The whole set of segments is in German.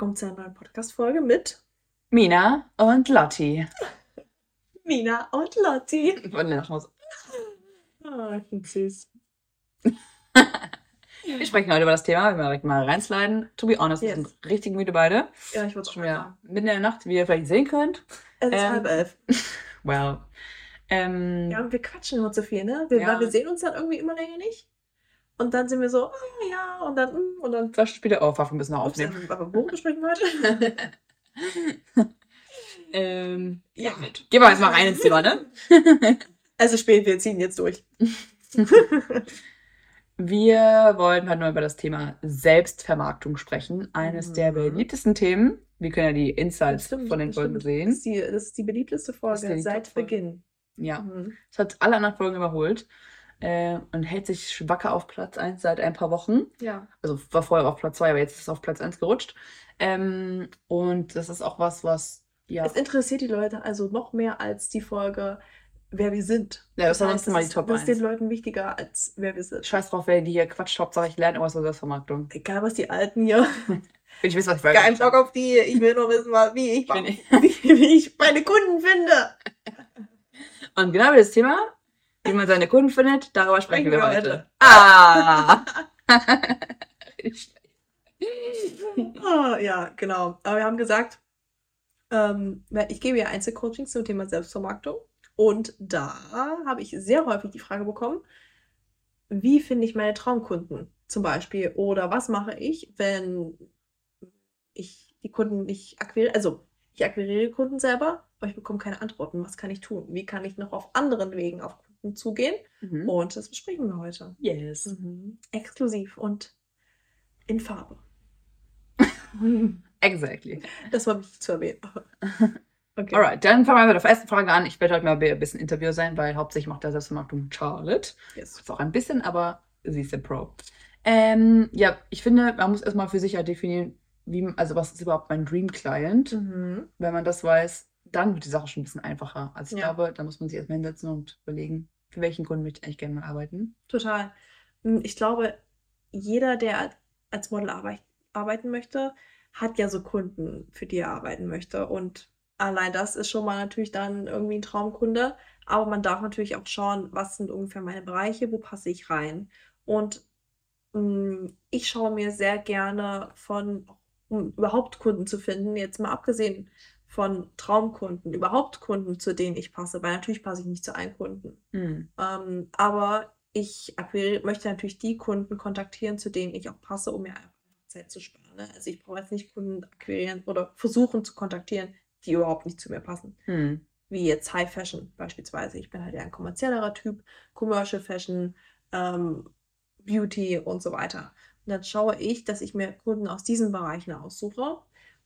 Willkommen zu einer neuen Podcast-Folge mit Mina und Lotti. Mina und Lotti. Von der Nachhaus. Ah, ich bin süß. Wir sprechen heute über das Thema, wenn wir direkt mal reinsliden. To be honest, Yes. wir sind richtig müde beide. Ja, ich wollte Schon wieder mitten in der Nacht, wie ihr vielleicht sehen könnt. Es ist Ähm, halb elf. Well. Ähm, Ja, und wir quatschen immer zu viel, ne? Wir, Ja. Wir sehen uns dann irgendwie immer länger nicht. Und dann sind wir so, ah ja, und dann, mm, und dann. Zwei Stunden später aufwachen, müssen wir Ups, aufnehmen. aber worum besprechen wir heute? ähm, Ja. gut. Gehen wir jetzt mal rein ins Thema, ne? Also spät, wir ziehen jetzt durch. Wir wollen heute mal über das Thema Selbstvermarktung sprechen. Eines Mhm. der beliebtesten Themen. Wir können ja die Insights Stimmt, von den Folgen sehen. Das ist, die, das ist die beliebteste Folge die seit. Beginn. Ja. Mhm. Es hat alle anderen Folgen überholt äh, und hält sich wacker auf Platz 1 seit ein paar Wochen. Ja. Also war vorher auf Platz 2, aber jetzt ist es auf Platz 1 gerutscht. Ähm, und das ist auch was, was, ja, Es interessiert die Leute also noch mehr als die Folge, wer wir sind. ja das sonst heißt, immer das die ist- Top Das ist den 1. Leuten wichtiger, als wer wir sind. Scheiß drauf, wer die hier quatscht, Hauptsache ich lerne irgendwas über Selbstvermarktung. Egal, was die Alten hier. Ich weiß, was ich Kein Bock auf die. Ich will nur wissen, wie ich, ich. wie, wie ich meine Kunden finde. Und genau das Thema, wie man seine Kunden findet, darüber sprechen wir heute. Ah! Ah, ja, genau. Aber wir haben gesagt, ähm, ich gebe ja Einzelcoachings zum Thema Selbstvermarktung. Und da habe ich sehr häufig die Frage bekommen, wie finde ich meine Traumkunden zum Beispiel? Oder was mache ich, wenn ich die Kunden nicht akquiriere? Also, ich akquiriere Kunden selber, aber ich bekomme keine Antworten. Was kann ich tun? Wie kann ich noch auf anderen Wegen auf zugehen? Mhm. Und das besprechen wir heute. Yes. Exklusiv und in Farbe. Exactly. Das war wichtig zu erwähnen. Okay. Alright, dann fangen wir mit der ersten Frage an. Ich werde heute mal ein bisschen Interview sein, weil hauptsächlich macht der Selbstvermarktung Charlotte. Yes. Ist auch ein bisschen, aber sie ist der Pro. Ähm, ja, ich finde, man muss erstmal für sich ja definieren, wie, also was ist überhaupt mein Dream Client. Mhm. Wenn man das weiß, dann wird die Sache schon ein bisschen einfacher. Also ich Ja. glaube, da muss man sich erstmal hinsetzen und überlegen, für welchen Kunden möchte ich eigentlich gerne mal arbeiten. Total. Hm, Ich glaube, jeder, der als Model arbeit arbeiten möchte, hat ja so Kunden, für die er arbeiten möchte. Und allein das ist schon mal natürlich dann irgendwie ein Traumkunde. Aber man darf natürlich auch schauen, was sind ungefähr meine Bereiche, wo passe ich rein. Und mh, ich schaue mir sehr gerne von, um überhaupt Kunden zu finden, jetzt mal abgesehen von Traumkunden, überhaupt Kunden, zu denen ich passe, weil natürlich passe ich nicht zu allen Kunden. Hm. Ähm, aber ich möchte natürlich die Kunden kontaktieren, zu denen ich auch passe, um mir einfach Zeit zu sparen. Ne? Also ich brauche jetzt nicht Kunden akquirieren oder versuchen zu kontaktieren, die überhaupt nicht zu mir passen. Hm. Wie jetzt High Fashion beispielsweise. Ich bin halt eher ein kommerziellerer Typ, Commercial Fashion, ähm, Beauty und so weiter. Und dann schaue ich, dass ich mir Kunden aus diesen Bereichen aussuche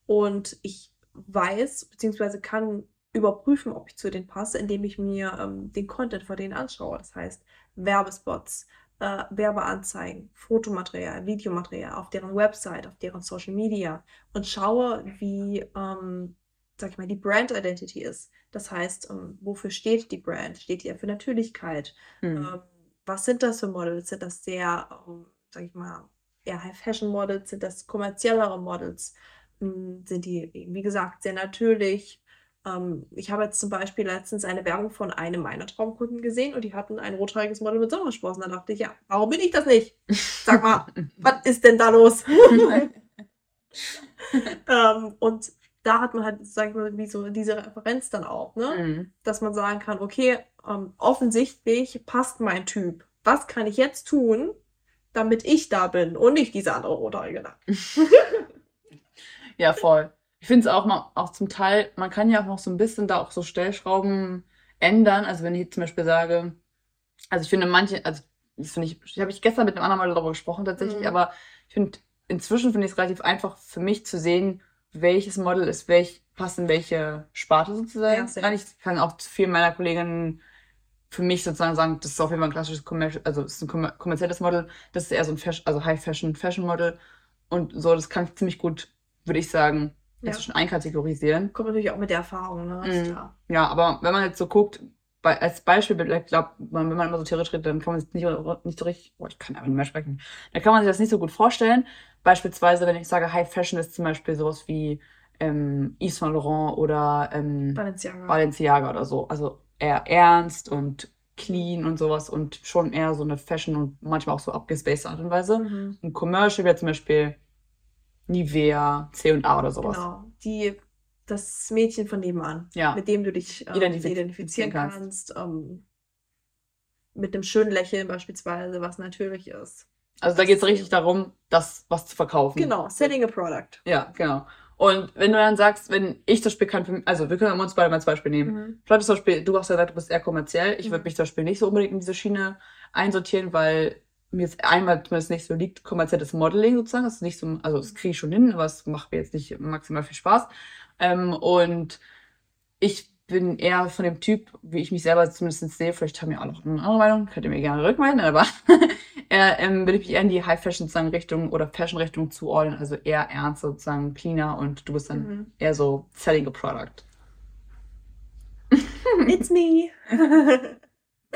und ich weiß bzw. kann überprüfen, ob ich zu denen passe, indem ich mir ähm, den Content von denen anschaue. Das heißt, Werbespots, äh, Werbeanzeigen, Fotomaterial, Videomaterial auf deren Website, auf deren Social Media und schaue, wie, ähm, sag ich mal, die Brand Identity ist. Das heißt, ähm, wofür steht die Brand? Steht die ja für Natürlichkeit? Hm. Ähm, was sind das für Models? Sind das sehr, ähm, sag ich mal, eher High-Fashion-Models? Sind das kommerziellere Models? Hm, Sind die, wie gesagt, sehr natürlich? Ähm, ich habe jetzt zum Beispiel letztens eine Werbung von einem meiner Traumkunden gesehen und die hatten ein rothaariges Model mit Sommersprossen. Da dachte ich, ja, warum bin ich das nicht? Sag mal, was ist denn da los? ähm, und da hat man halt, sag ich mal, wie so diese Referenz dann auch, ne? Hm. dass man sagen kann, okay, ähm, offensichtlich passt mein Typ. Was kann ich jetzt tun, damit ich da bin und nicht diese andere Rothaarige da? Ja, voll. Ich finde es auch mal, auch zum Teil, man kann ja auch noch so ein bisschen da auch so Stellschrauben ändern. Also wenn ich jetzt zum Beispiel sage, also ich finde manche, also das finde ich, habe ich gestern mit einem anderen Mal darüber gesprochen tatsächlich, Mhm. aber ich finde, inzwischen finde ich es relativ einfach für mich zu sehen, welches Model ist welch, passt in welche Sparte sozusagen. Ja, ich kann auch zu vielen meiner Kolleginnen für mich sozusagen sagen, das ist auf jeden Fall ein klassisches Commercial, also es ist ein kommer- kommerzielles Model, das ist eher so ein Fashion, also High Fashion, Fashion Model und so, das kann ich ziemlich gut, würde ich sagen, Ja. inzwischen einkategorisieren. Kommt natürlich auch mit der Erfahrung, ne? Mhm. klar. Ja, aber wenn man jetzt so guckt, bei, als Beispiel, ich glaube, wenn man immer so theoretisch redet, dann kann man sich nicht, nicht so richtig, oh, ich kann aber nicht mehr sprechen, da kann man sich das nicht so gut vorstellen, beispielsweise, wenn ich sage High Fashion, ist zum Beispiel sowas wie ähm, Yves Saint Laurent oder ähm, Balenciaga. Balenciaga oder so. Also eher ernst und clean und sowas und schon eher so eine Fashion und manchmal auch so abgespaced Art und Weise. Mhm. Ein Commercial wäre zum Beispiel Nivea, C&A oder sowas. Genau. Die, das Mädchen von nebenan, Ja. mit dem du dich ähm, Identifiz- identifizieren kannst. kannst. ähm, mit einem schönen Lächeln beispielsweise, was natürlich ist. Also da geht es richtig darum, das was zu verkaufen. Genau, selling a product. Ja, genau. Und wenn du dann sagst, wenn ich zum Beispiel kann, also wir können uns beide mal als Beispiel nehmen. Mhm. Vielleicht zum Beispiel, du hast ja gesagt, du bist eher kommerziell. Ich würde Mhm. mich zum Beispiel nicht so unbedingt in diese Schiene einsortieren, weil mir jetzt einmal zumindest nicht so liegt, kommerzielles Modeling sozusagen. Das ist nicht so, also das kriege ich schon hin, aber es macht mir jetzt nicht maximal viel Spaß. Ähm, und ich bin eher von dem Typ, wie ich mich selber zumindest sehe, vielleicht haben wir auch noch eine andere Meinung, könnt ihr mir gerne rückmelden, aber eher, ähm, will ich mich eher in die High Fashion sozusagen Richtung oder Fashion Richtung zuordnen, also eher ernst sozusagen, cleaner und du bist dann Mhm. eher so selling a product. It's me.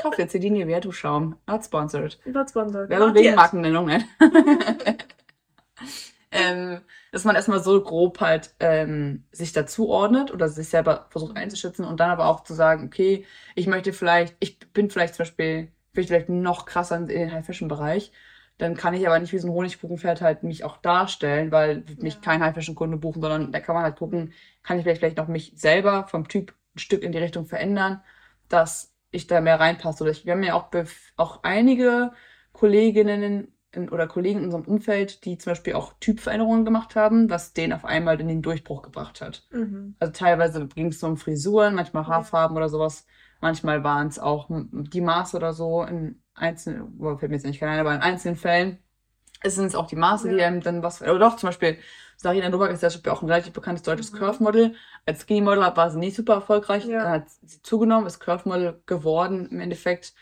Kauf jetzt die Nivea Du Schaum. Not sponsored. Not sponsored. Werbung wegen. Markennennung, ne? ähm, dass man erstmal so grob halt ähm, sich dazu ordnet oder sich selber versucht einzuschätzen und dann aber auch zu sagen, okay, ich möchte vielleicht, ich bin vielleicht zum Beispiel, bin ich vielleicht noch krasser in den High-Fashion-Bereich, dann kann ich aber nicht wie so ein Honigkuchenpferd halt mich auch darstellen, weil mich Ja. kein High-Fashion-Kunde buchen, sondern da kann man halt gucken, kann ich vielleicht, vielleicht noch mich selber vom Typ ein Stück in die Richtung verändern, dass ich da mehr reinpasse. Oder ich, wir haben ja auch, auch einige Kolleginnen in, oder Kollegen in unserem Umfeld, die zum Beispiel auch Typveränderungen gemacht haben, was den auf einmal in den Durchbruch gebracht hat. Mhm. Also teilweise ging es um Frisuren, manchmal. Haarfarben oder sowas. Manchmal waren es auch die Maße oder so in einzelnen, fällt mir jetzt nicht kein, aber in einzelnen Fällen sind es auch die Maße, die Ja. einem dann was, oder doch, zum Beispiel, Sarina Novak ist ja zum Beispiel auch ein relativ bekanntes deutsches Mhm. Curve-Model. Als Skinny-Model war sie nicht super erfolgreich, Ja. dann hat sie zugenommen, ist Curve-Model geworden im Endeffekt.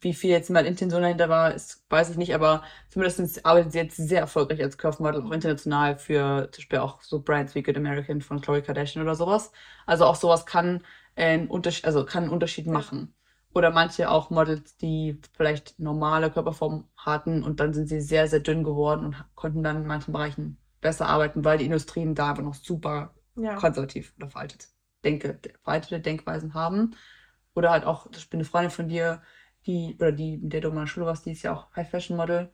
Wie viel jetzt mal Intention dahinter war, ist, weiß ich nicht, aber zumindest arbeitet sie jetzt sehr erfolgreich als Curve-Model, auch international für zum Beispiel auch so Brands wie Good American von Khloe Kardashian oder sowas. Also auch sowas kann einen Unterschied, also kann einen Unterschied machen. Oder manche auch Models, die vielleicht normale Körperform hatten und dann sind sie sehr, sehr dünn geworden und konnten dann in manchen Bereichen besser arbeiten, weil die Industrien da aber noch super Ja. konservativ oder veraltet, denke, veraltete Denkweisen haben. Oder halt auch, ich bin eine Freundin von dir, die, oder die, mit der du mal in der Schule warst, die ist ja auch High Fashion Model.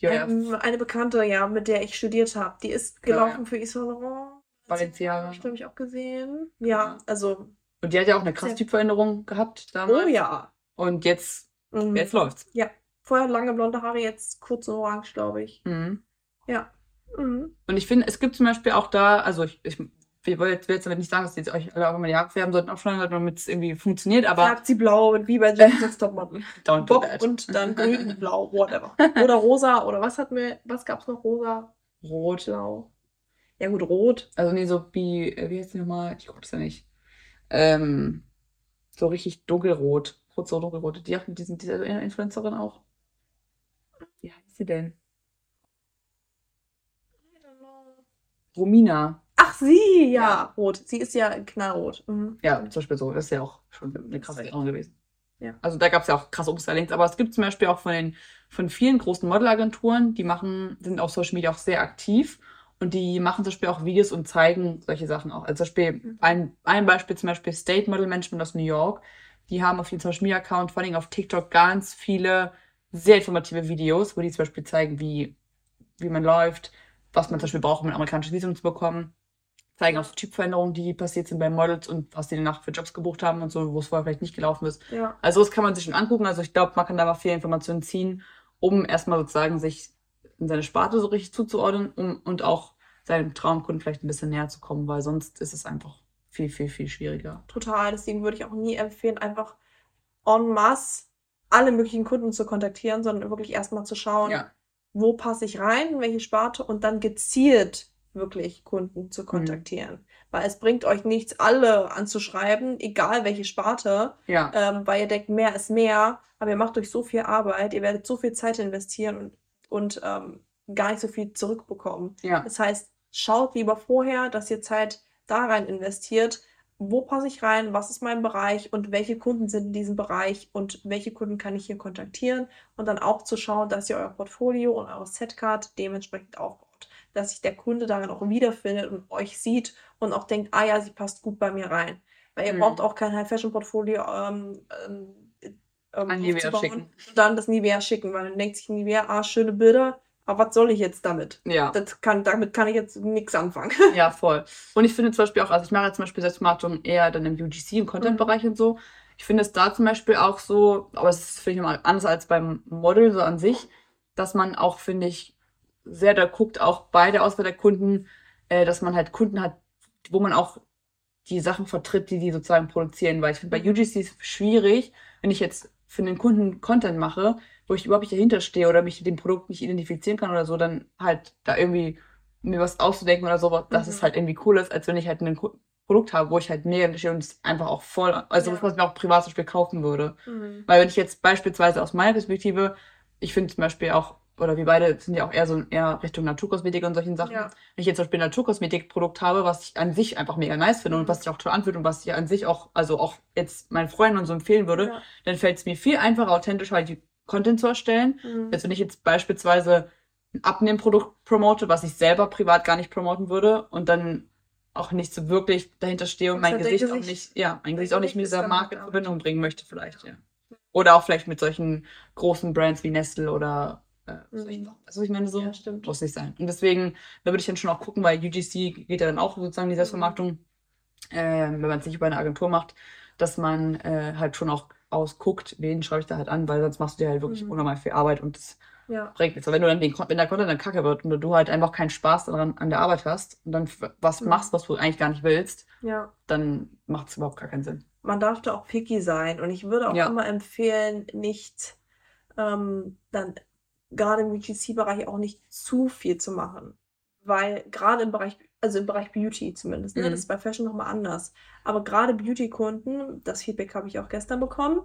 Ja Ähm, eine Bekannte, ja, mit der ich studiert habe, die ist Ja, gelaufen ja. für Yves Saint Laurent. Balenciaga. Ich, glaube ich, auch gesehen. Ja, also, Und die hat ja auch eine krasse Typveränderung gehabt damals. oh ja. Und jetzt, Mhm. jetzt läuft's. Vorher lange blonde Haare, jetzt kurz und orange, glaube ich. Mhm. Ja. Mhm. Und ich finde, es gibt zum Beispiel auch da, also ich, ich will jetzt, will jetzt damit nicht sagen, dass die jetzt euch alle auch immer die Haare färben sollten, aufschneiden sollten, damit es irgendwie funktioniert, aber Färbt sie blau, wie bei Jensen's Topmodel. don't do Bob that. und dann grün, blau, whatever. Oder rosa, oder was hatten wir, was gab's noch? Rosa, Rot. blau. Ja gut, rot. Also nee, so wie, äh, wie heißt die nochmal? Ich guck das ja nicht. Ähm, so richtig dunkelrot. Rot, so dunkelrot. Die hatten diesen, diese Influencerin auch. Wie heißt sie denn? Romina. Ach, sie, ja, Ja. rot. Sie ist ja knallrot. Mhm. Ja, zum Beispiel so. Das ist ja auch schon eine krasse Erinnerung gewesen. Ja. Also da gab es ja auch krasse Umstylings, aber es gibt zum Beispiel auch von den von vielen großen Modelagenturen, die machen, sind auf Social Media auch sehr aktiv und die machen zum Beispiel auch Videos und zeigen solche Sachen auch. Also zum Beispiel Mhm. ein, ein Beispiel zum Beispiel State Model Management aus New York. Die haben auf ihrem Social Media Account, vor allem auf TikTok, ganz viele sehr informative Videos, wo die zum Beispiel zeigen, wie, wie man läuft, was man zum Beispiel braucht, um ein amerikanisches Visum zu bekommen. Zeigen auch so Typveränderungen, die passiert sind bei Models und was die danach für Jobs gebucht haben und so, wo es vorher vielleicht nicht gelaufen ist. Ja. Also das kann man sich schon angucken. Also ich glaube, man kann da mal viele Informationen ziehen, um erstmal sozusagen sich in seine Sparte so richtig zuzuordnen um, und auch seinem Traumkunden vielleicht ein bisschen näher zu kommen, weil sonst ist es einfach viel, viel, viel schwieriger. Total. Deswegen würde ich auch nie empfehlen, einfach en masse alle möglichen Kunden zu kontaktieren, sondern wirklich erstmal zu schauen, Ja. wo passe ich rein, in welche Sparte und dann gezielt wirklich Kunden Mhm. zu kontaktieren. Weil es bringt euch nichts, alle anzuschreiben, egal welche Sparte, Ja, ähm, weil ihr denkt, mehr ist mehr, aber ihr macht euch so viel Arbeit, ihr werdet so viel Zeit investieren und, und ähm, gar nicht so viel zurückbekommen. ja, Das heißt, schaut lieber vorher, dass ihr Zeit da rein investiert. Wo passe ich rein? Was ist mein Bereich? Und welche Kunden sind in diesem Bereich? Und welche Kunden kann ich hier kontaktieren? Und dann auch zu schauen, dass ihr euer Portfolio und eure Setcard dementsprechend aufbaut. dass sich der Kunde darin auch wiederfindet und euch sieht und auch denkt, ah ja, sie passt gut bei mir rein. Weil ihr Mhm. braucht auch kein High-Fashion-Portfolio ähm, ähm, ähm, An Nivea schicken. und dann das Nivea schicken, weil dann denkt sich Nivea, ah, schöne Bilder, aber was soll ich jetzt damit? Ja. Das kann, damit kann ich jetzt nichts anfangen. Ja, voll. Und ich finde zum Beispiel auch, also ich mache jetzt zum Beispiel Selbstmarketing eher dann im UGC, im Content-Bereich und so. Ich finde es da zum Beispiel auch so, aber es ist vielleicht nochmal anders als beim Model so an sich, dass man auch, finde ich, sehr da guckt, auch bei der Auswahl der Kunden, äh, dass man halt Kunden hat, wo man auch die Sachen vertritt, die die sozusagen produzieren. Weil ich finde, bei UGC ist es schwierig, wenn ich jetzt für den Kunden Content mache, wo ich überhaupt nicht dahinter stehe oder mich mit dem Produkt nicht identifizieren kann oder so, dann halt da irgendwie mir was auszudenken oder so, dass Mhm. es halt irgendwie cool ist, als wenn ich halt ein Produkt habe, wo ich halt mega stehe und es einfach auch voll, also Ja. was ich mir auch privat zum Beispiel kaufen würde. Mhm. Weil wenn ich jetzt beispielsweise aus meiner Perspektive, ich finde zum Beispiel auch, oder wir beide sind ja auch eher so eher Richtung Naturkosmetik und solchen Sachen. Ja. Wenn ich jetzt zum Beispiel ein Naturkosmetikprodukt habe, was ich an sich einfach mega nice finde Mhm. und was sich auch toll anfühlt und was ich an sich auch, also auch jetzt meinen Freunden und so empfehlen würde, Ja. dann fällt es mir viel einfacher, authentisch halt die Content zu erstellen, Mhm. als wenn ich jetzt beispielsweise ein Abnehmprodukt promote, was ich selber privat gar nicht promoten würde und dann auch nicht so wirklich dahinter stehe und mein hat der Gesicht auch Gesicht- nicht, ja, mein Gesicht auch nicht Gesicht mit dieser Marke in damit. Verbindung bringen möchte vielleicht, ja. Oder auch vielleicht mit solchen großen Brands wie Nestle oder äh, Mhm. Also ich meine, so Ja, muss nicht sein. Und deswegen, da würde ich dann schon auch gucken, weil UGC geht ja dann auch sozusagen die Selbstvermarktung, ähm, wenn man es nicht über eine Agentur macht, dass man äh, halt schon auch ausguckt, wen schreibe ich da halt an, weil sonst machst du dir halt wirklich Mhm. unnormal viel Arbeit und das Ja. bringt nichts. Aber wenn du dann den, wenn der Content dann kacke wird und du halt einfach keinen Spaß daran an der Arbeit hast und dann was Mhm. machst, was du eigentlich gar nicht willst, ja. dann macht es überhaupt gar keinen Sinn. man darf da auch picky sein. Und ich würde auch Ja. immer empfehlen, nicht ähm, dann gerade im UGC-Bereich auch nicht zu viel zu machen. Weil gerade im Bereich, also im Bereich Beauty zumindest, ne, Mhm. das ist bei Fashion nochmal anders. Aber gerade Beauty-Kunden, das Feedback habe ich auch gestern bekommen,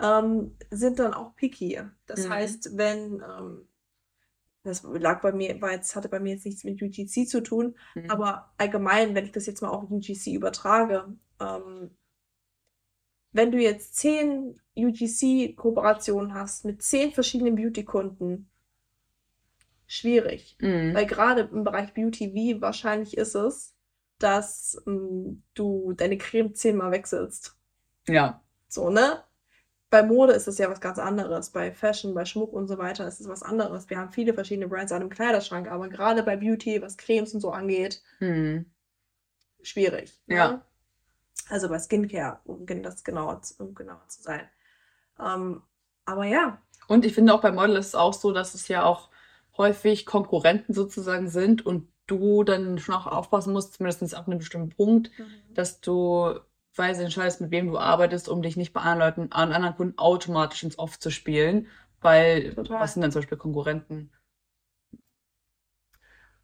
ähm, sind dann auch picky. Das Mhm. heißt, wenn, ähm, das lag bei mir, war jetzt, hatte bei mir jetzt nichts mit UGC zu tun, Mhm. aber allgemein, wenn ich das jetzt mal auf UGC übertrage, ähm, wenn du jetzt zehn UGC-Kooperationen hast mit zehn verschiedenen Beauty-Kunden, schwierig. Mhm. Weil gerade im Bereich Beauty, wie wahrscheinlich ist es, dass ähm, du deine Creme zehnmal wechselst? Ja, So, ne? Bei Mode ist es ja was ganz anderes. Bei Fashion, bei Schmuck und so weiter ist es was anderes. Wir haben viele verschiedene Brands an einem Kleiderschrank, aber gerade bei Beauty, was Cremes und so angeht, mhm. schwierig. ne? Ja. Also bei Skincare, um das genauer, zu- um genauer zu sein. Ähm, aber ja, Und ich finde auch bei Model ist es auch so, dass es ja auch häufig Konkurrenten sozusagen sind und du dann schon auch aufpassen musst, zumindest ab einem bestimmten Punkt, dass du weise entscheidest, mit wem du arbeitest, um dich nicht bei anderen Leuten, an anderen Kunden automatisch ins Off zu spielen, weil Total. was sind denn zum Beispiel Konkurrenten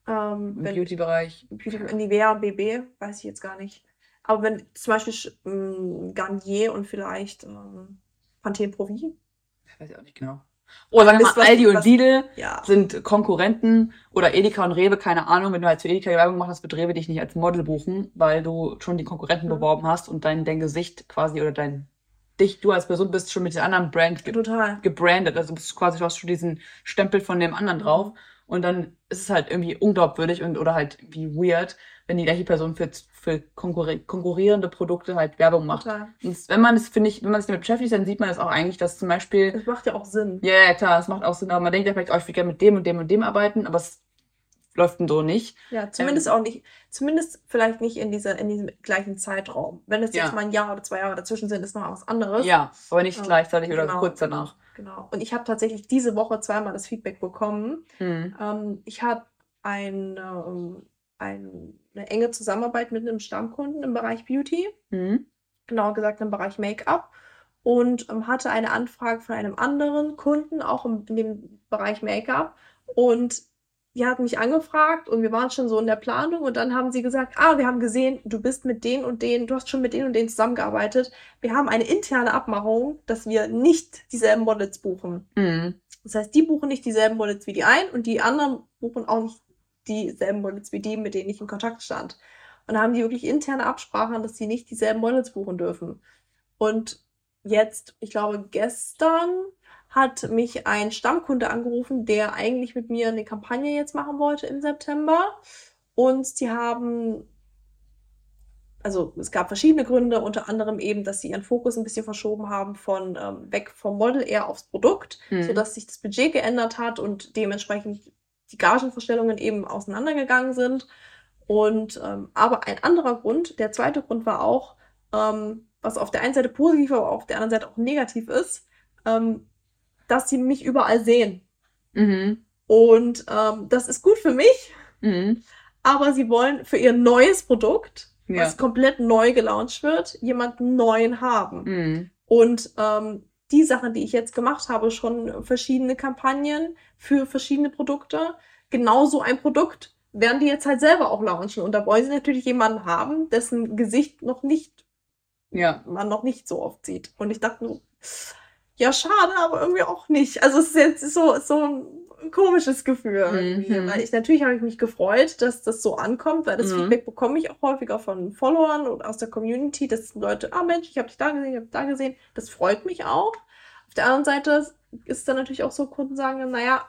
ähm, im Beauty-Bereich? Beauty, Nivea BB, weiß ich jetzt gar nicht. Aber wenn zum Beispiel ähm, Garnier und vielleicht ähm, Pantene Pro V, Weiß ich auch nicht genau. Oder sagen wir mal, was- Aldi und was- Lidl ja, sind Konkurrenten oder Edeka und Rewe, keine Ahnung. Wenn du halt für Edeka die Werbung gemacht hast, wird Rewe dich nicht als Model buchen, weil du schon die Konkurrenten Mhm. beworben hast und dein, dein Gesicht quasi oder dein dich, du als Person bist schon mit der anderen Brand ge total. gebrandet. Also bist du quasi, du hast schon diesen Stempel von dem anderen Mhm. drauf. Und dann ist es halt irgendwie unglaubwürdig und oder halt irgendwie weird, wenn die gleiche Person für, für konkurri konkurrierende Produkte halt Werbung macht. Total. Und wenn man es, finde ich, wenn man sich damit beschäftigt, dann sieht man es auch eigentlich, dass zum Beispiel Das macht ja auch Sinn. ja, ja, klar, es macht auch Sinn, aber man denkt ja vielleicht, oh, ich will gerne mit dem und dem und dem arbeiten, aber es läuft denn so nicht. Ja, zumindest Ähm. auch nicht, zumindest vielleicht nicht in dieser, in diesem gleichen Zeitraum. Wenn es Ja. jetzt mal ein Jahr oder zwei Jahre dazwischen sind, ist noch was anderes. Ja, aber nicht Ähm, gleichzeitig oder genau. kurz danach. Genau. Und ich habe tatsächlich diese Woche zweimal das Feedback bekommen. Hm. Ähm, ich habe ein, ähm, ein, eine enge Zusammenarbeit mit einem Stammkunden im Bereich Beauty, Hm. genauer gesagt im Bereich Make-up. Und ähm, hatte eine Anfrage von einem anderen Kunden, auch im, in dem Bereich Make-up. Und die hat mich angefragt und wir waren schon so in der Planung. Und dann haben sie gesagt, ah, wir haben gesehen, du bist mit denen und denen, du hast schon mit denen und denen zusammengearbeitet. Wir haben eine interne Abmachung, dass wir nicht dieselben Models buchen. Hm. Das heißt, die buchen nicht dieselben Models wie die einen und die anderen buchen auch nicht dieselben Models wie die, mit denen ich in Kontakt stand. Und da haben die wirklich interne Absprachen, dass sie nicht dieselben Models buchen dürfen. Und jetzt, ich glaube, gestern hat mich ein Stammkunde angerufen, der eigentlich mit mir eine Kampagne jetzt machen wollte im September. Und die haben, also es gab verschiedene Gründe, unter anderem eben, dass sie ihren Fokus ein bisschen verschoben haben von ähm, weg vom Model eher aufs Produkt, Mhm. sodass sich das Budget geändert hat und dementsprechend die Gagenvorstellungen eben auseinandergegangen sind. Und ähm, aber ein anderer Grund, der zweite Grund war auch, ähm, was auf der einen Seite positiv, aber auf der anderen Seite auch negativ ist, ähm, dass sie mich überall sehen. Mhm. Und ähm, das ist gut für mich, Mhm. aber sie wollen für ihr neues Produkt, Ja. was komplett neu gelauncht wird, jemanden neuen haben. Mhm. Und ähm, die Sachen, die ich jetzt gemacht habe, schon verschiedene Kampagnen für verschiedene Produkte, genauso ein Produkt werden die jetzt halt selber auch launchen. Und da wollen sie natürlich jemanden haben, dessen Gesicht noch nicht, Ja. man noch nicht so oft sieht. Und ich dachte so, ja, schade, aber irgendwie auch nicht. Also es ist jetzt so, so ein komisches Gefühl. Mhm. Weil ich natürlich habe ich mich gefreut, dass das so ankommt, weil das Mhm. Feedback bekomme ich auch häufiger von Followern und aus der Community, dass Leute, ah Mensch, ich habe dich da gesehen, ich habe dich da gesehen. Das freut mich auch. Auf der anderen Seite ist dann natürlich auch so, Kunden sagen, naja,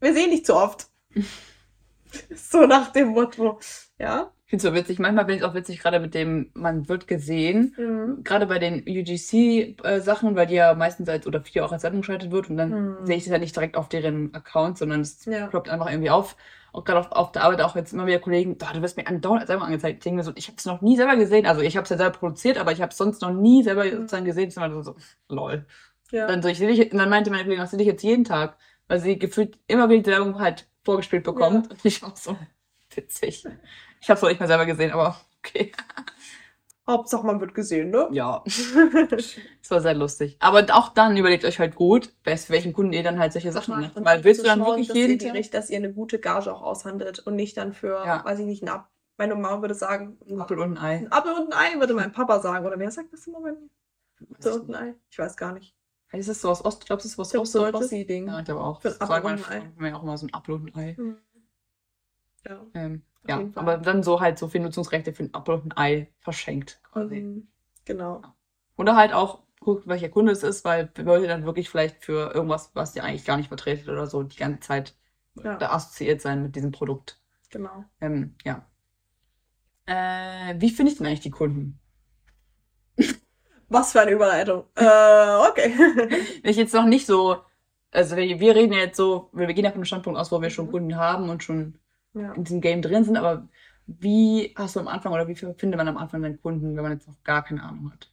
wir sehen dich zu oft. so nach dem Motto. Ja. Ich finde es so witzig. Manchmal finde ich auch witzig, gerade mit dem, man wird gesehen. Mhm. Gerade bei den UGC-Sachen, weil die ja meistens als oder viel auch als Sendung geschaltet wird und dann Mhm. sehe ich das ja nicht direkt auf deren Account, sondern es Ja. ploppt einfach irgendwie auf. Auch gerade auf, auf der Arbeit auch jetzt immer wieder Kollegen, "Boah, du wirst mir andauernd als Werbung angezeigt. Ich denke mir so, ich habe es noch nie selber gesehen. Also ich habe es ja selber produziert, aber ich habe es sonst noch nie selber Mhm. sozusagen gesehen. Immer so, so lol. Ja. Dann, so, ich dich, und dann meinte meine Kollegin, das sehe dich jetzt jeden Tag, weil sie gefühlt immer wieder die Werbung halt vorgespielt bekommt. Und ich war so witzig. Ich habe es noch nicht mal selber gesehen, aber okay. Hauptsache, man wird gesehen, ne? Ja, es war sehr lustig. Aber auch dann überlegt euch halt gut, bei welchen Kunden ihr dann halt solche Sachen macht. Weil willst du dann schauen, wirklich dass jeden ihr richt- dass ihr eine gute Gage auch aushandelt und nicht dann für, Ja. weiß ich nicht, ein Ab meine Mama würde sagen, ein Apfel und ein Ei. ein Apfel und ein Ei, würde mein Papa sagen. Oder wer sagt das immer bei mir? Apfel und ein Ei? Ich weiß gar nicht. Ist das so was Ost, glaubst du, das ist was Ostdeutsches? Ja, ich glaube auch. Für ein Apfel und ein Ei. Mir auch immer so ein Apfel und ein Ei. Hm. Ja. Ähm, ja, aber dann so halt so viel Nutzungsrechte für ein Apfel und ein Ei verschenkt quasi. Mhm. Genau. Oder halt auch guckt, welcher Kunde es ist, weil ihr dann wirklich vielleicht für irgendwas, was ihr eigentlich gar nicht vertretet oder so, die ganze Zeit Ja. da assoziiert sein mit diesem Produkt. Genau. Ähm, ja. Äh, wie finde ich denn eigentlich die Kunden? Was für eine Überleitung. Äh, okay. Wenn ich jetzt noch nicht so, also wir, wir reden ja jetzt so, wir gehen ja von dem Standpunkt aus, wo wir schon Mhm. Kunden haben und schon ja. in diesem Game drin sind, aber wie hast du am Anfang oder wie findet man am Anfang seinen Kunden, wenn man jetzt noch gar keine Ahnung hat?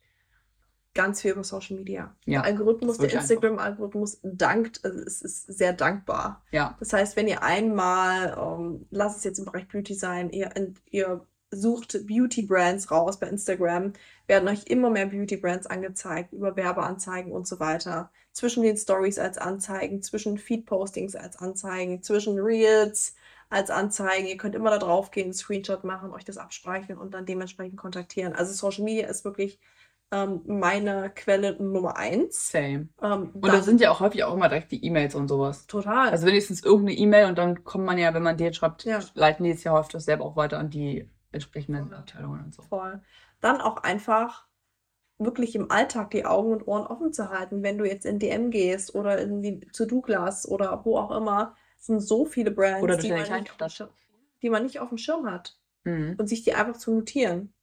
Ganz viel über Social Media. Ja, der Algorithmus, der Instagram-Algorithmus dankt, also es ist sehr dankbar. Ja. Das heißt, wenn ihr einmal, ähm, lass es jetzt im Bereich Beauty sein, ihr, ihr sucht Beauty-Brands raus bei Instagram, werden euch immer mehr Beauty-Brands angezeigt über Werbeanzeigen und so weiter. Zwischen den Stories als Anzeigen, zwischen Feed-Postings als Anzeigen, zwischen Reels als Anzeigen. Ihr könnt immer da drauf gehen, einen Screenshot machen, euch das abspeichern und dann dementsprechend kontaktieren. Also Social Media ist wirklich ähm, meine Quelle Nummer eins. Same. Ähm, Und da sind ja auch häufig auch immer direkt die E-Mails und sowas. total. Also wenigstens irgendeine E-Mail und dann kommt man ja, wenn man die jetzt schreibt, Ja. leiten die es ja häufig selber auch weiter an die entsprechenden Voll. Abteilungen und so. Voll. Dann auch einfach wirklich im Alltag die Augen und Ohren offen zu halten, wenn du jetzt in DM gehst oder in die zu Douglas oder wo auch immer, es sind so viele Brands, die, man nicht auf dem Kleinstadt. Schirm, die man nicht auf dem Schirm hat Mhm. und sich die einfach zu notieren.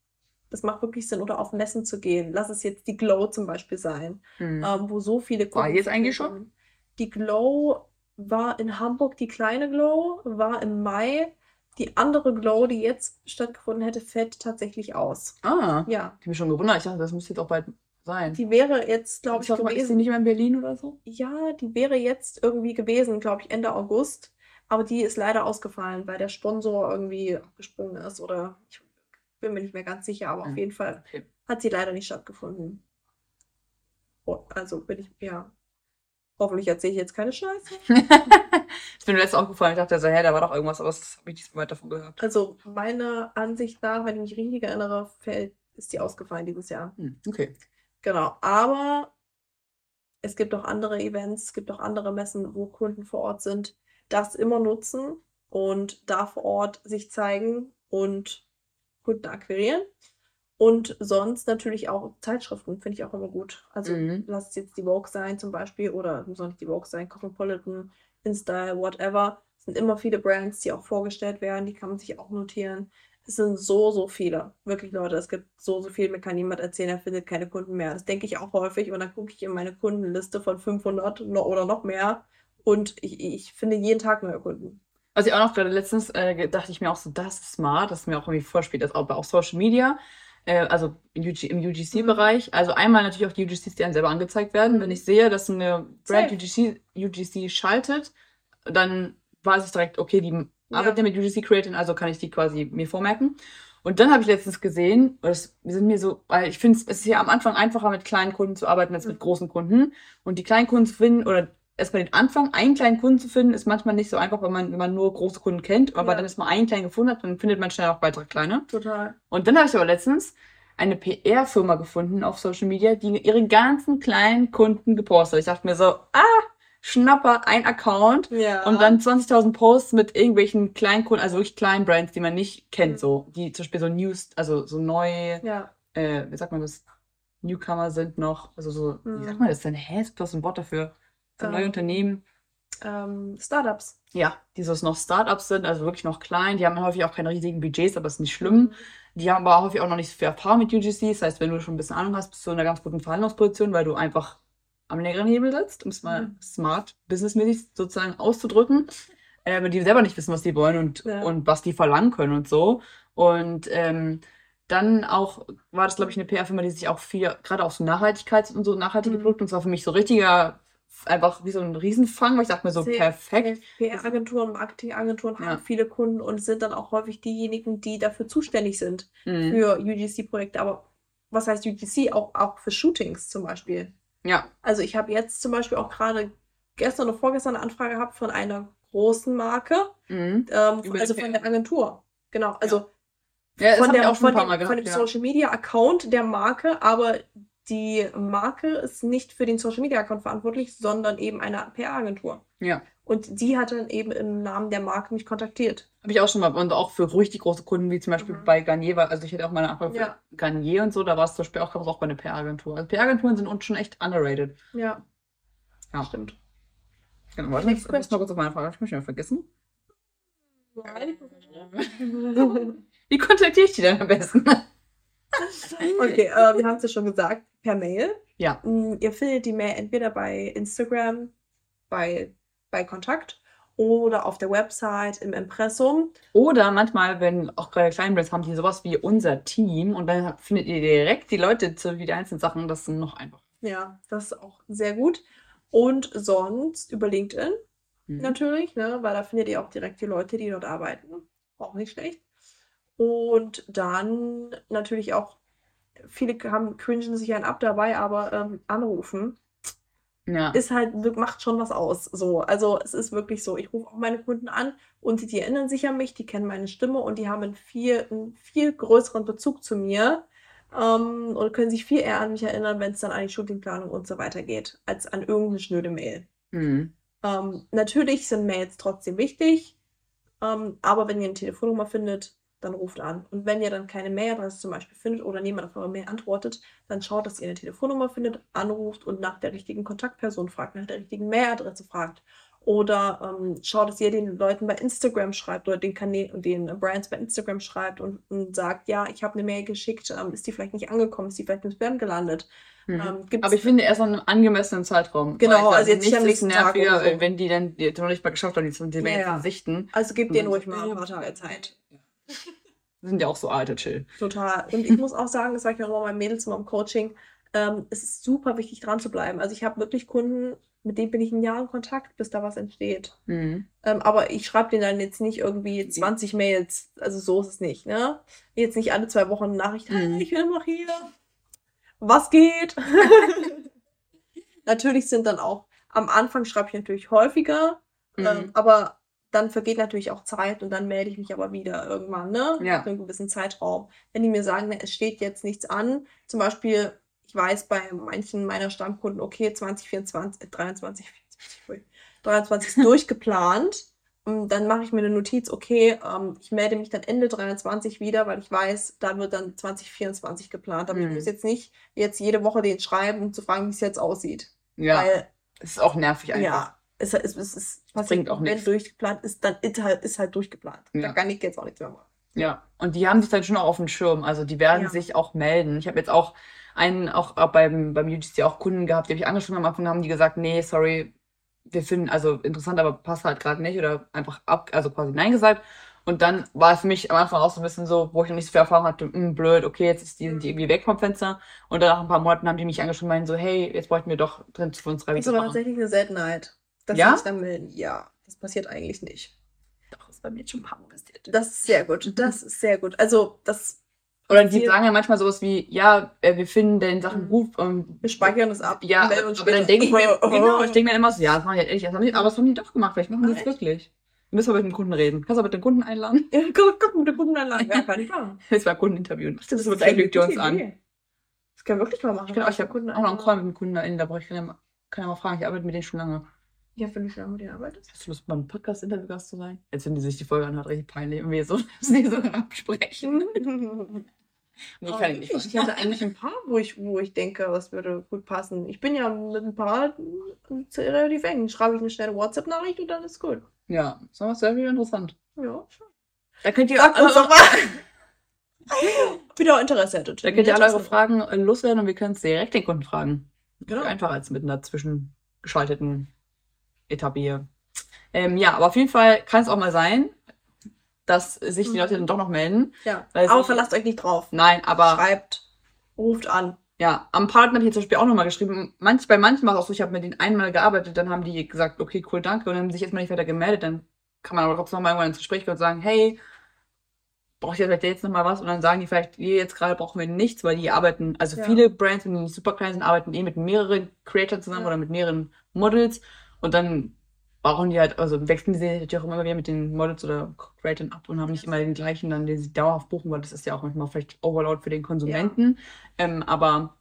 Das macht wirklich Sinn, oder auf Messen zu gehen. Lass es jetzt die Glow zum Beispiel sein, Mhm. ähm, wo so viele War die jetzt eigentlich schon? Die Glow war in Hamburg, die kleine Glow war im Mai. Die andere Glow, die jetzt stattgefunden hätte, fällt tatsächlich aus. Ah, Ja, ich habe mich schon gewundert. Ich dachte, das müsste jetzt auch bald sein. die wäre jetzt, glaube ich, Ist die gewesen. nicht mehr in Berlin oder so? Ja, die wäre jetzt irgendwie gewesen, glaube ich, Ende August. Aber die ist leider ausgefallen, weil der Sponsor irgendwie abgesprungen ist oder ich bin mir nicht mehr ganz sicher, aber auf Hm. jeden Fall Okay. hat sie leider nicht stattgefunden. Oh, also bin ich, ja. Hoffentlich erzähle ich jetzt keine Scheiße. ist mir letztens aufgefallen. Ich dachte so, hä, da war doch irgendwas, aber das habe ich nicht weit davon gehört. Also meiner Ansicht nach, wenn ich mich richtig erinnere, fällt, ist die ausgefallen dieses Jahr. Hm, okay. Genau, aber es gibt auch andere Events, es gibt auch andere Messen, wo Kunden vor Ort sind, das immer nutzen und da vor Ort sich zeigen und Kunden akquirieren. Und sonst natürlich auch Zeitschriften, finde ich auch immer gut. Also Mhm. lass es jetzt die Vogue sein zum Beispiel oder muss auch nicht die Vogue sein, Cosmopolitan, InStyle, whatever. Es sind immer viele Brands, die auch vorgestellt werden, die kann man sich auch notieren. Es sind so, so viele. Wirklich, Leute, es gibt so, so viel, mir kann niemand erzählen, er findet keine Kunden mehr. Das denke ich auch häufig und dann gucke ich in meine Kundenliste von 500 no- oder noch mehr und ich, ich finde jeden Tag neue Kunden. Was ich auch noch gerade letztens äh, dachte ich mir auch so, das ist smart, das ist mir auch irgendwie vorspielt, das aber auch Social Media, äh, also im, UG, im UGC-Bereich. Also einmal natürlich auch die UGCs, die einem selber angezeigt werden. Wenn ich sehe, dass eine Brand. UGC, UGC schaltet, dann weiß ich direkt, okay, die Ja. mit UGC Creating, also kann ich die quasi mir vormerken. Und dann habe ich letztens gesehen, das, wir sind mir so, weil ich finde, es ist ja am Anfang einfacher mit kleinen Kunden zu arbeiten als mit Mhm. großen Kunden. Und die kleinen Kunden zu finden oder erstmal den Anfang, einen kleinen Kunden zu finden, ist manchmal nicht so einfach, wenn man, wenn man nur große Kunden kennt. Aber Ja. dann ist man einen kleinen gefunden hat, dann findet man schnell auch weitere kleine. Total. Und dann habe ich aber letztens eine PR-Firma gefunden auf Social Media, die ihre ganzen kleinen Kunden gepostet hat. Ich dachte mir so, ah, Schnapper, ein Account. Ja. Und dann 20.000 Posts mit irgendwelchen kleinen Kunden, also wirklich kleinen Brands, die man nicht kennt, Mhm. so, die zum Beispiel so News, also so neue, Ja. äh, wie sagt man das, Newcomer sind noch, also so, wie Mhm. sagt man das denn? Hä, ist das ein Wort dafür? So neue Ähm. Unternehmen. Ähm, Startups. Ja, die so noch Startups sind, also wirklich noch klein, die haben häufig auch keine riesigen Budgets, aber ist nicht schlimm. Die haben aber häufig auch noch nicht so viel Erfahrung mit UGC. Das heißt, wenn du schon ein bisschen Ahnung hast, bist du in einer ganz guten Verhandlungsposition, weil du einfach am längeren Hebel sitzt, um es mal Mhm. smart, businessmäßig sozusagen auszudrücken. Äh, aber die selber nicht wissen, was die wollen und, Ja. und was die verlangen können und so. Und ähm, dann auch war das, glaube ich, eine PR-Firma, die sich auch viel, gerade auf so Nachhaltigkeit und so nachhaltige Mhm. Produkte, und zwar für mich so richtiger, einfach wie so ein Riesenfang, weil ich dachte mir so, perfekt. PR-Agenturen, Marketingagenturen Ja. haben viele Kunden und sind dann auch häufig diejenigen, die dafür zuständig sind Mhm. für UGC-Projekte. Aber was heißt UGC? Auch, auch für Shootings zum Beispiel. Ja. Also ich habe jetzt zum Beispiel auch gerade gestern oder vorgestern eine Anfrage gehabt von einer großen Marke, Mhm. ähm, also von der Agentur. Genau, also Ja, das von, der, auch von, dem, Mal von gehabt. dem Ja. Social Media Account der Marke, aber die Marke ist nicht für den Social Media Account verantwortlich, sondern eben eine PR-Agentur. ja. Und die hat dann eben im Namen der Marke mich kontaktiert. Habe ich auch schon mal. Und auch für richtig große Kunden, wie zum Beispiel Mhm. bei Garnier war. Also ich hätte auch mal eine Anfrage für Ja. Garnier und so. Da war es zum Beispiel auch, auch bei einer PR-Agentur. Also PR-Agenturen sind uns schon echt underrated. Ja, Ja. stimmt. Genau, warte, jetzt mal kurz auf meine Frage. Ich möchte mal vergessen. Wie kontaktiere ich die denn am besten? Okay, äh, wir haben es ja schon gesagt, per Mail. Ja. Mm, Ihr findet die Mail entweder bei Instagram, bei, bei Kontakt oder auf der Website, im Impressum. Oder manchmal, wenn auch gerade kleine Brands haben, die sowas wie unser Team und dann findet ihr direkt die Leute zu wie die einzelnen Sachen. Das sind noch einfach. Ja, das ist auch sehr gut. Und sonst über LinkedIn Mhm. natürlich, ne, weil da findet ihr auch direkt die Leute, die dort arbeiten. Auch nicht schlecht. Und dann natürlich auch, viele haben cringen sich ein ab dabei, aber ähm, anrufen Ja. ist halt, macht schon was aus. So, also es ist wirklich so. Ich rufe auch meine Kunden an und die erinnern sich an mich, die kennen meine Stimme und die haben einen viel, einen viel größeren Bezug zu mir ähm, und können sich viel eher an mich erinnern, wenn es dann an die Shootingplanung und so weiter geht, als an irgendeine schnöde Mail. Mhm. Ähm, natürlich sind Mails trotzdem wichtig, ähm, aber wenn ihr eine Telefonnummer findet, dann ruft an. Und wenn ihr dann keine Mailadresse zum Beispiel findet oder niemand auf eure Mail antwortet, dann schaut, dass ihr eine Telefonnummer findet, anruft und nach der richtigen Kontaktperson fragt, nach der richtigen Mailadresse fragt. Oder ähm, schaut, dass ihr den Leuten bei Instagram schreibt oder den Kanälen, den Brands bei Instagram schreibt und, und sagt, ja, ich habe eine Mail geschickt, ähm, ist die vielleicht nicht angekommen, ist die vielleicht im Spam gelandet. Mhm. Ähm, Aber ich finde erst an einem angemessenen Zeitraum. Genau, also jetzt nicht am nächsten Tag nerviger, oder so. wenn die dann die noch nicht mal geschafft haben, die die Ja, Mails ja. zu sichten. Also gebt denen ruhig mal ein ja, paar Tage Zeit. Wir sind ja auch so alte Chill. Total. Und ich muss auch sagen, das sage ich auch immer meinen Mädels immer im Coaching, ähm, es ist super wichtig, dran zu bleiben. Also ich habe wirklich Kunden, mit denen bin ich ein Jahr in Kontakt, bis da was entsteht. Mhm. Ähm, aber ich schreibe denen dann jetzt nicht irgendwie 20 Mails. Also so ist es nicht, ne? Jetzt nicht alle zwei Wochen eine Nachricht, Mhm. hey, ich bin noch hier. Was geht? natürlich sind dann auch, am Anfang schreibe ich natürlich häufiger, Mhm. ähm, aber dann vergeht natürlich auch Zeit und dann melde ich mich aber wieder irgendwann, ne? Ja. Nach einem gewissen Zeitraum. Wenn die mir sagen, ne, es steht jetzt nichts an, zum Beispiel, ich weiß bei manchen meiner Stammkunden, okay, 2024, äh, 23, 24, ui, 23 ist durchgeplant, ähm, dann mache ich mir eine Notiz, okay, ähm, ich melde mich dann Ende 23 wieder, weil ich weiß, da wird dann 2024 geplant. Aber ich Mhm. muss jetzt nicht jetzt jede Woche den schreiben, um zu fragen, wie es jetzt aussieht. Ja. Weil, Es ist auch nervig einfach. ja, es, es, es, es Das bringt auch wenn nichts. durchgeplant ist, dann ist halt, ist halt durchgeplant. Ja. Da kann ich jetzt auch nichts mehr machen. Ja, und die haben sich dann schon auch auf dem Schirm. Also die werden Ja. sich auch melden. Ich habe jetzt auch einen, auch, auch beim, beim UGC auch Kunden gehabt, die habe ich angeschrieben am Anfang, haben die gesagt, nee, sorry, wir finden, also interessant, aber passt halt gerade nicht oder einfach ab, also quasi Nein gesagt. Und dann war es für mich am Anfang auch so ein bisschen so, wo ich noch nicht so viel Erfahrung hatte, hm, blöd, okay, jetzt ist die, sind die irgendwie weg vom Fenster. Und dann nach ein paar Monaten haben die mich angeschrieben und meinen so, hey, jetzt bräuchten wir doch drin für uns drei Das ist aber machen. tatsächlich eine Seltenheit, dass Ja? sich dann melden. Ja, das passiert eigentlich nicht. Doch, ist bei mir jetzt schon ein paar Mal passiert. Das ist sehr gut. Das ist sehr gut. Also, das, Oder die sagen ja manchmal sowas wie, ja, äh, wir finden den Sachen Mhm. gut. ähm, wir speichern es ab. Ja, aber dann denke ich mir, Oh. genau, ich denke mir immer so, ja, das machen die halt ehrlich, das haben die, aber das haben die doch gemacht, vielleicht machen die das wirklich. Wir müssen aber mit dem Kunden reden. Kannst du aber mit dem Kunden einladen? Ja, guck, guck mit der Kundenanlage. Ja, kann ich machen. Jetzt mal Kunden interviewen. Das ist Das aber ist eine uns an. Das können wir wirklich mal machen. Ich, kann, ich habe Kunden auch noch einen einladen. Call mit dem Kunden da da brauche ich kann ja, mal, kann ja mal fragen, ich arbeite mit denen schon lange. Ja, finde ich lange mit dir arbeitest. Hast du Lust, beim Podcast-Interviewgast zu sein? Jetzt, wenn die sich die Folge anhört, richtig peinlich, wir so, sie so absprechen. Nee, Aber kann ich nicht. Ich hatte eigentlich ein paar, wo ich, wo ich denke, das würde gut passen. Ich bin ja mit ein paar relativ eng. Schreibe ich eine schnelle WhatsApp-Nachricht und dann ist gut. Ja, das war sehr viel interessant. Ja, schon. Da könnt ihr, Sagt uns doch mal. Wieder Interesse hättet. da könnt ihr alle eure Fragen äh, loswerden und wir können es direkt den Kunden fragen. Genau. Einfacher als mit einer zwischengeschalteten Etappe hier. Ähm, ja, aber auf jeden Fall kann es auch mal sein, dass sich die Mhm. Leute dann doch noch melden. Ja, aber verlasst euch nicht drauf. Nein, aber Schreibt, ruft an. ja, am Partner habe ich jetzt zum Beispiel auch nochmal geschrieben. Manch, bei manchen war es auch so, ich habe mit denen einmal gearbeitet, dann haben die gesagt, okay, cool, danke, und dann haben sich jetzt mal nicht weiter gemeldet. Dann kann man aber trotzdem nochmal irgendwann ins Gespräch gehen und sagen, hey, brauche ich vielleicht jetzt nochmal was? Und dann sagen die vielleicht, nee, jetzt gerade brauchen wir nichts, weil die arbeiten, also Ja. viele Brands, wenn die nicht super klein sind, arbeiten eh mit mehreren Creators zusammen Ja. oder mit mehreren Models. Und dann brauchen die halt, also wechseln die sich natürlich auch immer wieder mit den Models oder Creators ab und haben nicht immer den gleichen, dann den sie dauerhaft buchen, weil das ist ja auch manchmal vielleicht Overload für den Konsumenten. Ähm, aber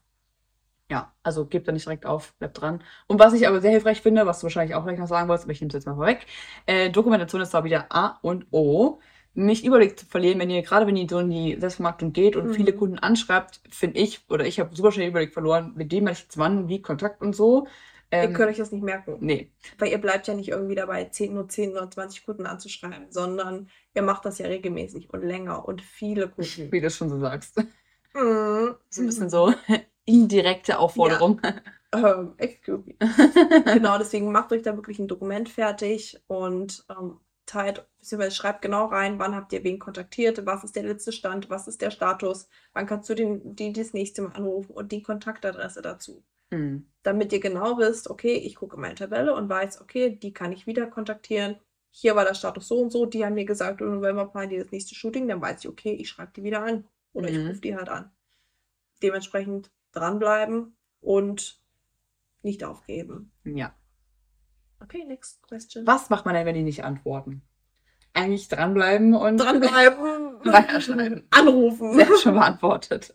ja, also gebt da nicht direkt auf, bleibt dran. Und was ich aber sehr hilfreich finde, was du wahrscheinlich auch gleich noch sagen wolltest, aber ich nehme es jetzt mal vorweg, äh, Dokumentation ist da wieder A und O. Nicht Überblick zu verlieren, wenn ihr, gerade wenn ihr so in die Selbstvermarktung geht und Mhm. viele Kunden anschreibt, finde ich, oder ich habe super schnell den Überblick verloren, mit dem ich jetzt wann, wie Kontakt und so. Ihr Ähm, könnt euch das nicht merken. nee, Weil ihr bleibt ja nicht irgendwie dabei, 10, nur 10 oder 20 Kunden anzuschreiben, sondern ihr macht das ja regelmäßig und länger und viele Kunden. wie du schon so sagst. Mhm. So ein bisschen so indirekte Aufforderung. Ähm, excuse me. genau, deswegen macht euch da wirklich ein Dokument fertig und ähm, teilt, beziehungsweise schreibt genau rein, wann habt ihr wen kontaktiert, was ist der letzte Stand, was ist der Status, wann kannst du den, die das nächste Mal anrufen und die Kontaktadresse dazu. Hm. Damit ihr genau wisst, okay, ich gucke meine Tabelle und weiß, okay, die kann ich wieder kontaktieren. Hier war der Status so und so, die haben mir gesagt, im November planen die das nächste Shooting, dann weiß ich, okay, ich schreibe die wieder an oder ich Mhm. rufe die halt an. Dementsprechend dranbleiben und nicht aufgeben. Ja. Okay, next question. Was macht man denn, wenn die nicht antworten? Eigentlich dranbleiben und Dranbleiben. Weiterschreiben. Anrufen. Sehr schon beantwortet.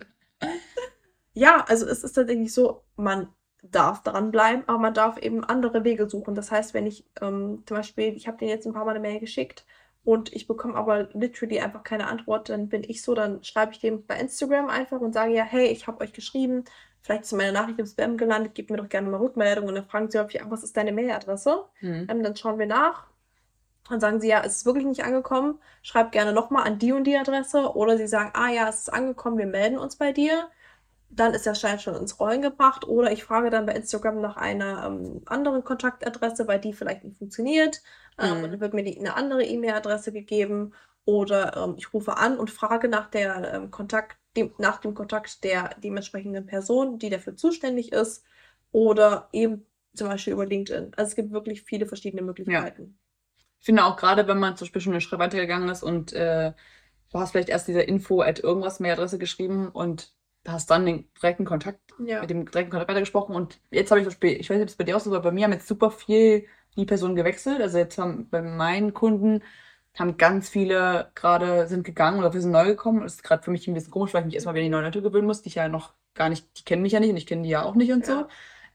Ja, also es ist tatsächlich so, man darf dranbleiben, aber man darf eben andere Wege suchen. Das heißt, wenn ich ähm, zum Beispiel, ich habe dir jetzt ein paar Mal eine Mail geschickt und ich bekomme aber literally einfach keine Antwort, dann bin ich so, dann schreibe ich dem bei Instagram einfach und sage ja, hey, ich habe euch geschrieben, vielleicht ist meine Nachricht im Spam gelandet, gebt mir doch gerne mal Rückmeldung und dann fragen sie häufig, was ist deine Mailadresse? Hm. Ähm, dann schauen wir nach. Dann sagen sie, ja, es ist wirklich nicht angekommen. Schreibt gerne nochmal an die und die Adresse. Oder sie sagen, ah ja, es ist angekommen, wir melden uns bei dir. Dann ist der Schein schon ins Rollen gebracht. Oder ich frage dann bei Instagram nach einer ähm, anderen Kontaktadresse, weil die vielleicht nicht funktioniert. Ähm, Mhm. und dann wird mir die, eine andere E-Mail-Adresse gegeben. Oder ähm, ich rufe an und frage nach der ähm, Kontakt, dem, nach dem Kontakt der dementsprechenden Person, die dafür zuständig ist. Oder eben zum Beispiel über LinkedIn. Also es gibt wirklich viele verschiedene Möglichkeiten. Ich finde auch gerade, wenn man zum Beispiel schon einen Schritt weitergegangen ist und äh, du hast vielleicht erst diese Info at irgendwas Mailadresse geschrieben und hast dann den direkten Kontakt Ja. mit dem direkten Kontakt weitergesprochen und jetzt habe ich zum Beispiel, ich weiß nicht, ob es bei dir auch so aber bei mir haben jetzt super viel die Personen gewechselt. Also jetzt haben bei meinen Kunden haben ganz viele gerade sind gegangen oder wir sind neu gekommen. Das ist gerade für mich ein bisschen komisch, weil ich mich erstmal wieder an die neuen Leute gewöhnen muss, die ich ja noch gar nicht, die kennen mich ja nicht und ich kenne die ja auch nicht und so. Ja.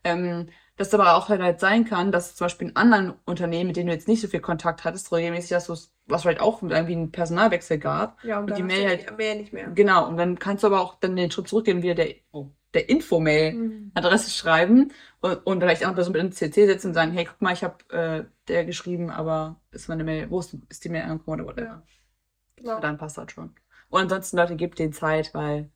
Ähm, dass aber auch halt, halt sein kann, dass zum Beispiel in anderen Unternehmen, mit denen du jetzt nicht so viel Kontakt hattest, regelmäßig, dass du was vielleicht auch irgendwie einen Personalwechsel gab. Ja, und, Und dann die hast Mail halt- die Mail nicht mehr. Genau, und dann kannst du aber auch dann den Schritt zurückgehen und wieder der, oh, der Info-Mail Mhm. Schreiben und, und vielleicht auch Person mit ins CC setzen und sagen, hey, guck mal, ich habe äh, der geschrieben, aber ist meine Mail, wo ist, ist die Mail angekommen oder whatever. Ja. Genau. Dann passt das schon. Und ansonsten, Leute, gebt denen Zeit, weil,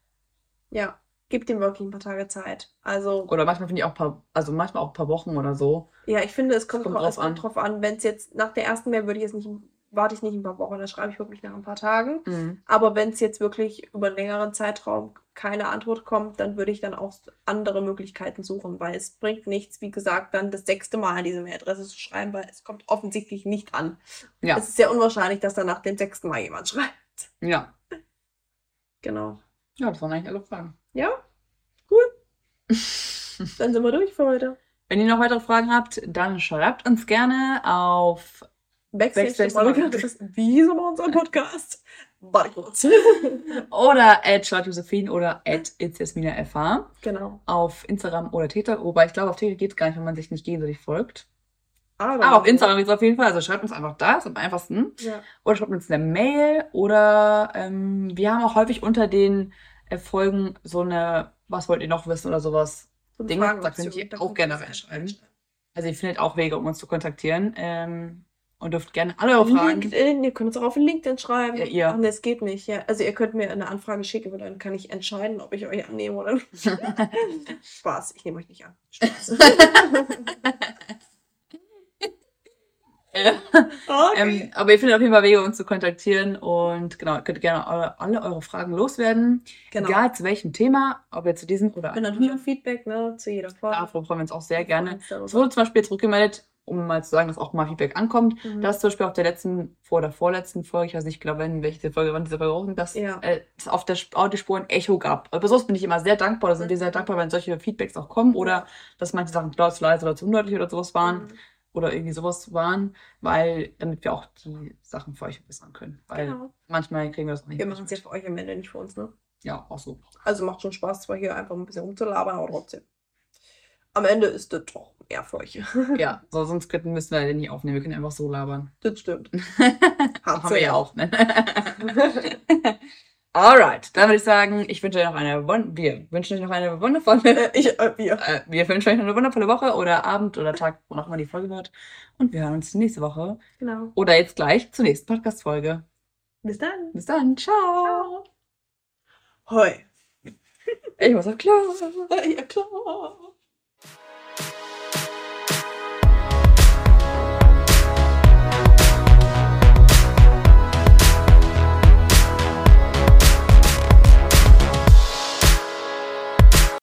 Ja, gib dem wirklich ein paar Tage Zeit. Also, oder manchmal finde ich auch ein paar, also manchmal auch ein paar Wochen oder so. ja, ich finde, es kommt, kommt drauf, es kommt an. drauf an. Wenn es jetzt nach der ersten Mail würde ich jetzt nicht, warte ich nicht ein paar Wochen, dann schreibe ich wirklich nach ein paar Tagen. Mhm. Aber wenn es jetzt wirklich über einen längeren Zeitraum keine Antwort kommt, dann würde ich dann auch andere Möglichkeiten suchen, weil es bringt nichts, wie gesagt, dann das sechste Mal an diese Mailadresse zu schreiben, weil es kommt offensichtlich nicht an. Ja. Es ist sehr unwahrscheinlich, dass dann nach dem sechsten Mal jemand schreibt. Ja. Genau. Ja, das waren eigentlich alle Fragen. Ja, cool. Dann sind wir durch für heute. Wenn ihr noch weitere Fragen habt, dann schreibt uns gerne auf Backstage, Backstage Podcast. Das ist wie so mal unser Podcast. Warte kurz. oder at Josephine oder at FH genau. auf Instagram oder TikTok. Wobei ich glaube, auf TikTok geht es gar nicht, wenn man sich nicht gegenseitig folgt. Aber, Aber auf Instagram geht es auf jeden Fall. Also schreibt uns einfach da, ist am einfachsten. Ja. Oder schreibt uns eine Mail. Oder ähm, wir haben auch häufig unter den äh, Folgen so eine, was wollt ihr noch wissen oder sowas. So Dinge, da könnt ihr auch gerne das reinschreiben. Also ihr findet auch Wege, um uns zu kontaktieren. Ähm, und dürft gerne alle eure Fragen. LinkedIn, ihr könnt uns auch auf LinkedIn schreiben. Ja, ihr. Ach, nee, es geht nicht. Ja, also ihr könnt mir eine Anfrage schicken und dann kann ich entscheiden, ob ich euch annehme oder nicht. Spaß, ich nehme euch nicht an. Spaß. okay. ähm, aber ihr findet auf jeden Fall Wege, uns zu kontaktieren. Und genau, ihr könnt gerne eure, alle eure Fragen loswerden. genau. Egal zu welchem Thema, ob ihr zu diesem oder Und natürlich auch Feedback ne, zu jeder Folge. Dafür freuen wir uns auch sehr gerne. Es wurde zum Beispiel jetzt rückgemeldet, um mal zu sagen, dass auch mal Feedback ankommt. Mhm. dass zum Beispiel auf der letzten, vor der vorletzten Folge, ich weiß nicht genau, wenn, welche Folge, wann diese Folge rauskommt, dass Ja. äh, es auf der Sp- Audiospur ein Echo gab. Aber sonst bin ich immer sehr dankbar, oder sind wir sehr Mhm. dankbar, wenn solche Feedbacks auch kommen oder dass manche Sachen zu leise oder zu undeutlich oder sowas waren Mhm. Oder irgendwie sowas waren, weil, damit wir auch die Sachen für euch verbessern können. Weil Genau. manchmal kriegen wir das nicht. Wir machen es ja für euch am Ende, nicht für uns, ne? Ja, auch so. Also macht schon Spaß, zwar hier einfach ein bisschen rumzulabern, aber trotzdem. Am Ende ist das doch mehr für euch. Ja, so, sonst könnten, müssen wir den nicht aufnehmen. Wir können einfach so labern. Das stimmt. Haben wir ja auch, ne? Alright, dann würde ich sagen, ich wünsche euch noch eine, wir wünschen euch noch eine wundervolle, ich, äh, wir. äh, wir wünschen euch noch eine wundervolle Woche oder Abend oder Tag, wo auch immer die Folge wird. Und wir hören uns nächste Woche Genau. oder jetzt gleich zur nächsten Podcast-Folge. Bis dann. Bis dann, ciao. Hoi. Ich muss auf Klo. Ja, klar.